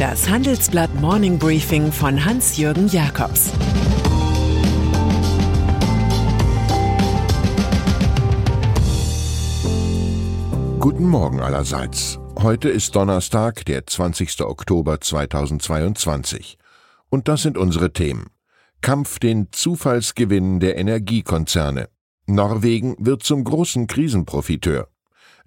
Das Handelsblatt Morning Briefing von Hans-Jürgen Jakobs Guten Morgen allerseits. Heute ist Donnerstag, der 20. Oktober 2022. Und das sind unsere Themen. Kampf den Zufallsgewinnen der Energiekonzerne. Norwegen wird zum großen Krisenprofiteur.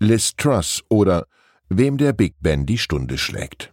Liz Truss oder Wem der Big Ben die Stunde schlägt.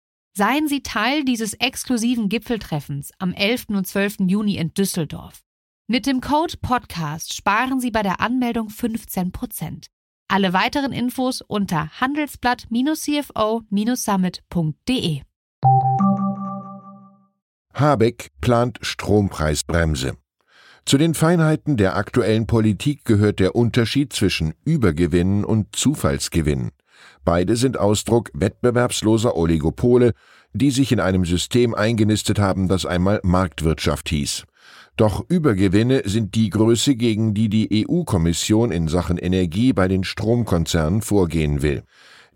Seien Sie Teil dieses exklusiven Gipfeltreffens am 11. und 12. Juni in Düsseldorf. Mit dem Code Podcast sparen Sie bei der Anmeldung 15%. Alle weiteren Infos unter handelsblatt-cfo-summit.de. Habeck plant Strompreisbremse. Zu den Feinheiten der aktuellen Politik gehört der Unterschied zwischen Übergewinnen und Zufallsgewinnen. Beide sind Ausdruck wettbewerbsloser Oligopole, die sich in einem System eingenistet haben, das einmal Marktwirtschaft hieß. Doch Übergewinne sind die Größe, gegen die die EU-Kommission in Sachen Energie bei den Stromkonzernen vorgehen will.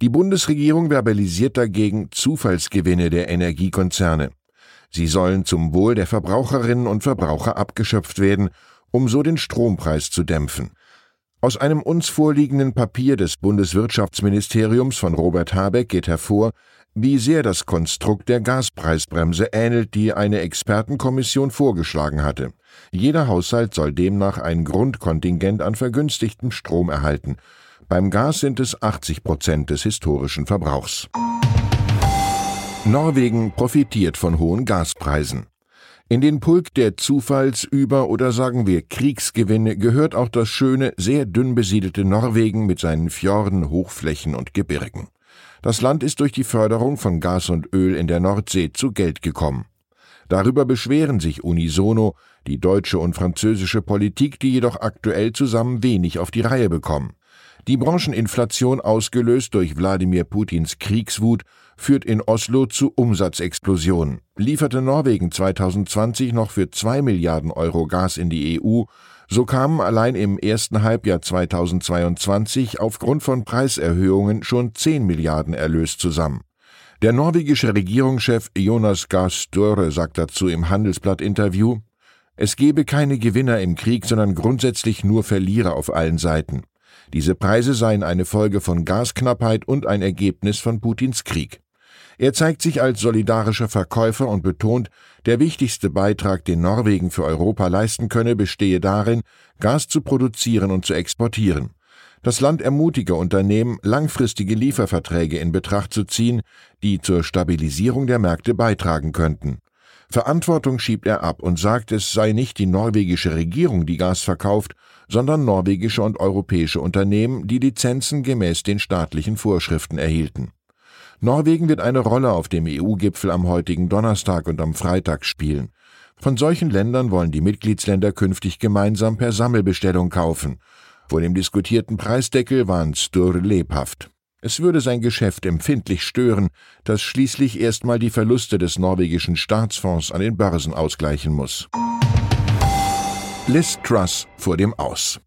Die Bundesregierung verbalisiert dagegen Zufallsgewinne der Energiekonzerne. Sie sollen zum Wohl der Verbraucherinnen und Verbraucher abgeschöpft werden, um so den Strompreis zu dämpfen. Aus einem uns vorliegenden Papier des Bundeswirtschaftsministeriums von Robert Habeck geht hervor, wie sehr das Konstrukt der Gaspreisbremse ähnelt, die eine Expertenkommission vorgeschlagen hatte. Jeder Haushalt soll demnach ein Grundkontingent an vergünstigtem Strom erhalten. Beim Gas sind es 80 Prozent des historischen Verbrauchs. Norwegen profitiert von hohen Gaspreisen. In den Pulk der Zufallsüber- oder sagen wir Kriegsgewinne gehört auch das schöne, sehr dünn besiedelte Norwegen mit seinen Fjorden, Hochflächen und Gebirgen. Das Land ist durch die Förderung von Gas und Öl in der Nordsee zu Geld gekommen. Darüber beschweren sich unisono die deutsche und französische Politik, die jedoch aktuell zusammen wenig auf die Reihe bekommen. Die Brancheninflation, ausgelöst durch Wladimir Putins Kriegswut, führt in Oslo zu Umsatzexplosionen. Lieferte Norwegen 2020 noch für zwei Milliarden Euro Gas in die EU, so kamen allein im ersten Halbjahr 2022 aufgrund von Preiserhöhungen schon 10 Milliarden Erlös zusammen. Der norwegische Regierungschef Jonas Gahr Støre sagt dazu im Handelsblatt-Interview, es gebe keine Gewinner im Krieg, sondern grundsätzlich nur Verlierer auf allen Seiten. Diese Preise seien eine Folge von Gasknappheit und ein Ergebnis von Putins Krieg. Er zeigt sich als solidarischer Verkäufer und betont, der wichtigste Beitrag, den Norwegen für Europa leisten könne, bestehe darin, Gas zu produzieren und zu exportieren. Das Land ermutige Unternehmen, langfristige Lieferverträge in Betracht zu ziehen, die zur Stabilisierung der Märkte beitragen könnten. Verantwortung schiebt er ab und sagt, es sei nicht die norwegische Regierung, die Gas verkauft, sondern norwegische und europäische Unternehmen, die Lizenzen gemäß den staatlichen Vorschriften erhielten. Norwegen wird eine Rolle auf dem EU-Gipfel am heutigen Donnerstag und am Freitag spielen. Von solchen Ländern wollen die Mitgliedsländer künftig gemeinsam per Sammelbestellung kaufen. Vor dem diskutierten Preisdeckel waren Stur lebhaft. Es würde sein Geschäft empfindlich stören, das schließlich erstmal die Verluste des norwegischen Staatsfonds an den Börsen ausgleichen muss. Liz Truss vor dem Aus.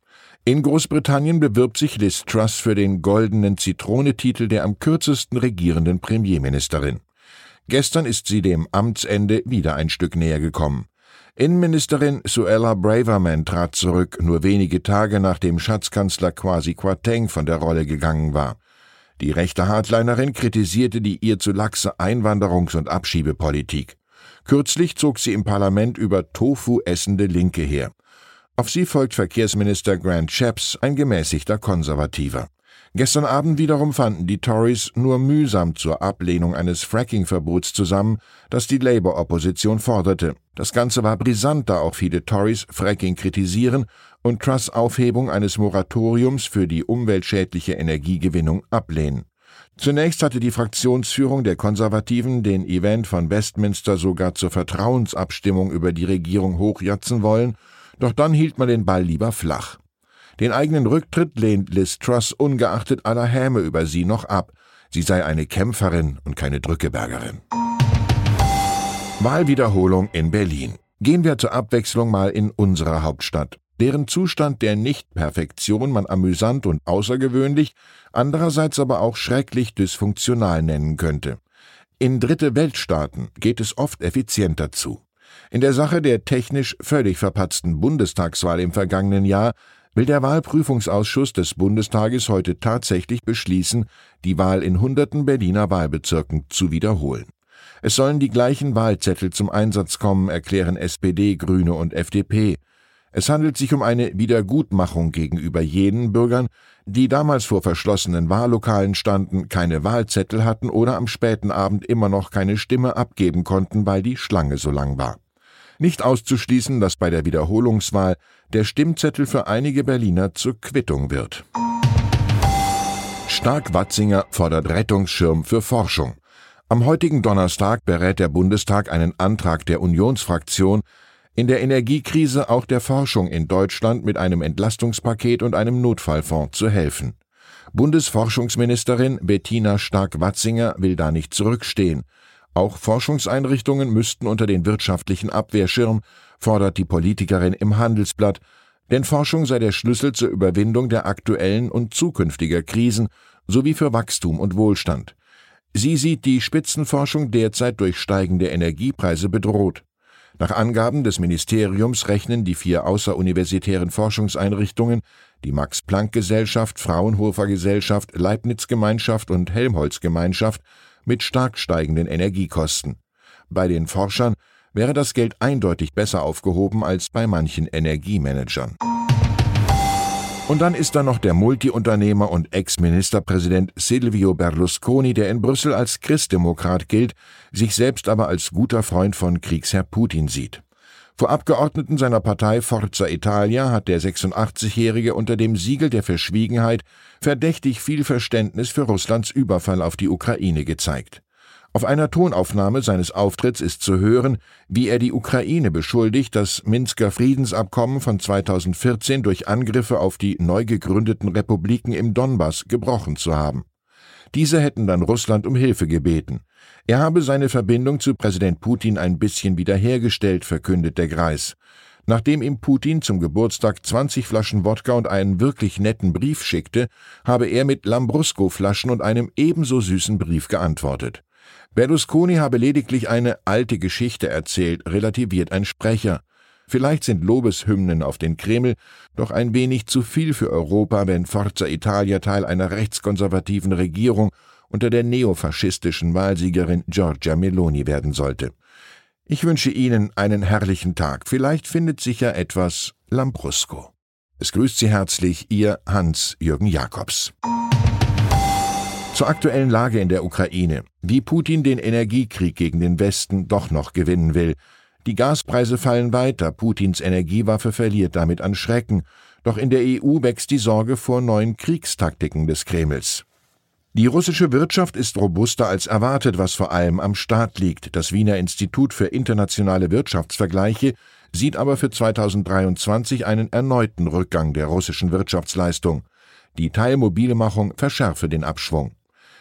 In Großbritannien bewirbt sich Liz Truss für den goldenen Zitronetitel der am kürzesten regierenden Premierministerin. Gestern ist sie dem Amtsende wieder ein Stück näher gekommen. Innenministerin Suella Braverman trat zurück, nur wenige Tage nachdem Schatzkanzler Kwasi Kwarteng von der Rolle gegangen war. Die rechte Hardlinerin kritisierte die ihr zu laxe Einwanderungs- und Abschiebepolitik. Kürzlich zog sie im Parlament über Tofu essende Linke her. Auf sie folgt Verkehrsminister Grant Shapps, ein gemäßigter Konservativer. Gestern Abend wiederum fanden die Tories nur mühsam zur Ablehnung eines Fracking-Verbots zusammen, das die Labour-Opposition forderte. Das Ganze war brisant, da auch viele Tories Fracking kritisieren und Truss Aufhebung eines Moratoriums für die umweltschädliche Energiegewinnung ablehnen. Zunächst hatte die Fraktionsführung der Konservativen den Event von Westminster sogar zur Vertrauensabstimmung über die Regierung hochjatzen wollen, doch dann hielt man den Ball lieber flach. Den eigenen Rücktritt lehnt Liz Truss ungeachtet aller Häme über sie noch ab. Sie sei eine Kämpferin und keine Drückebergerin. Wahlwiederholung in Berlin. Gehen wir zur Abwechslung mal in unsere Hauptstadt deren Zustand der Nichtperfektion man amüsant und außergewöhnlich, andererseits aber auch schrecklich dysfunktional nennen könnte. In dritte Weltstaaten geht es oft effizienter zu. In der Sache der technisch völlig verpatzten Bundestagswahl im vergangenen Jahr will der Wahlprüfungsausschuss des Bundestages heute tatsächlich beschließen, die Wahl in hunderten Berliner Wahlbezirken zu wiederholen. Es sollen die gleichen Wahlzettel zum Einsatz kommen, erklären SPD, Grüne und FDP. Es handelt sich um eine Wiedergutmachung gegenüber jenen Bürgern, die damals vor verschlossenen Wahllokalen standen, keine Wahlzettel hatten oder am späten Abend immer noch keine Stimme abgeben konnten, weil die Schlange so lang war. Nicht auszuschließen, dass bei der Wiederholungswahl der Stimmzettel für einige Berliner zur Quittung wird. Stark-Watzinger fordert Rettungsschirm für Forschung. Am heutigen Donnerstag berät der Bundestag einen Antrag der Unionsfraktion, in der Energiekrise auch der Forschung in Deutschland mit einem Entlastungspaket und einem Notfallfonds zu helfen. Bundesforschungsministerin Bettina Stark-Watzinger will da nicht zurückstehen. Auch Forschungseinrichtungen müssten unter den wirtschaftlichen Abwehrschirm, fordert die Politikerin im Handelsblatt, denn Forschung sei der Schlüssel zur Überwindung der aktuellen und zukünftiger Krisen sowie für Wachstum und Wohlstand. Sie sieht die Spitzenforschung derzeit durch steigende Energiepreise bedroht. Nach Angaben des Ministeriums rechnen die vier außeruniversitären Forschungseinrichtungen, die Max-Planck-Gesellschaft, Fraunhofer Gesellschaft, Leibniz-Gemeinschaft und Helmholtz-Gemeinschaft, mit stark steigenden Energiekosten. Bei den Forschern wäre das Geld eindeutig besser aufgehoben als bei manchen Energiemanagern. Und dann ist da noch der Multiunternehmer und Ex-Ministerpräsident Silvio Berlusconi, der in Brüssel als Christdemokrat gilt, sich selbst aber als guter Freund von Kriegsherr Putin sieht. Vor Abgeordneten seiner Partei Forza Italia hat der 86-Jährige unter dem Siegel der Verschwiegenheit verdächtig viel Verständnis für Russlands Überfall auf die Ukraine gezeigt. Auf einer Tonaufnahme seines Auftritts ist zu hören, wie er die Ukraine beschuldigt, das Minsker Friedensabkommen von 2014 durch Angriffe auf die neu gegründeten Republiken im Donbass gebrochen zu haben. Diese hätten dann Russland um Hilfe gebeten. Er habe seine Verbindung zu Präsident Putin ein bisschen wiederhergestellt, verkündet der Greis. Nachdem ihm Putin zum Geburtstag 20 Flaschen Wodka und einen wirklich netten Brief schickte, habe er mit Lambrusco-Flaschen und einem ebenso süßen Brief geantwortet. Berlusconi habe lediglich eine alte Geschichte erzählt, relativiert ein Sprecher. Vielleicht sind Lobeshymnen auf den Kreml doch ein wenig zu viel für Europa, wenn Forza Italia Teil einer rechtskonservativen Regierung unter der neofaschistischen Wahlsiegerin Giorgia Meloni werden sollte. Ich wünsche Ihnen einen herrlichen Tag. Vielleicht findet sich ja etwas Lambrusco. Es grüßt Sie herzlich Ihr Hans-Jürgen Jakobs. Zur aktuellen Lage in der Ukraine. Wie Putin den Energiekrieg gegen den Westen doch noch gewinnen will. Die Gaspreise fallen weiter, Putins Energiewaffe verliert damit an Schrecken. Doch in der EU wächst die Sorge vor neuen Kriegstaktiken des Kremls. Die russische Wirtschaft ist robuster als erwartet, was vor allem am Staat liegt. Das Wiener Institut für internationale Wirtschaftsvergleiche sieht aber für 2023 einen erneuten Rückgang der russischen Wirtschaftsleistung. Die Teilmobilmachung verschärfe den Abschwung.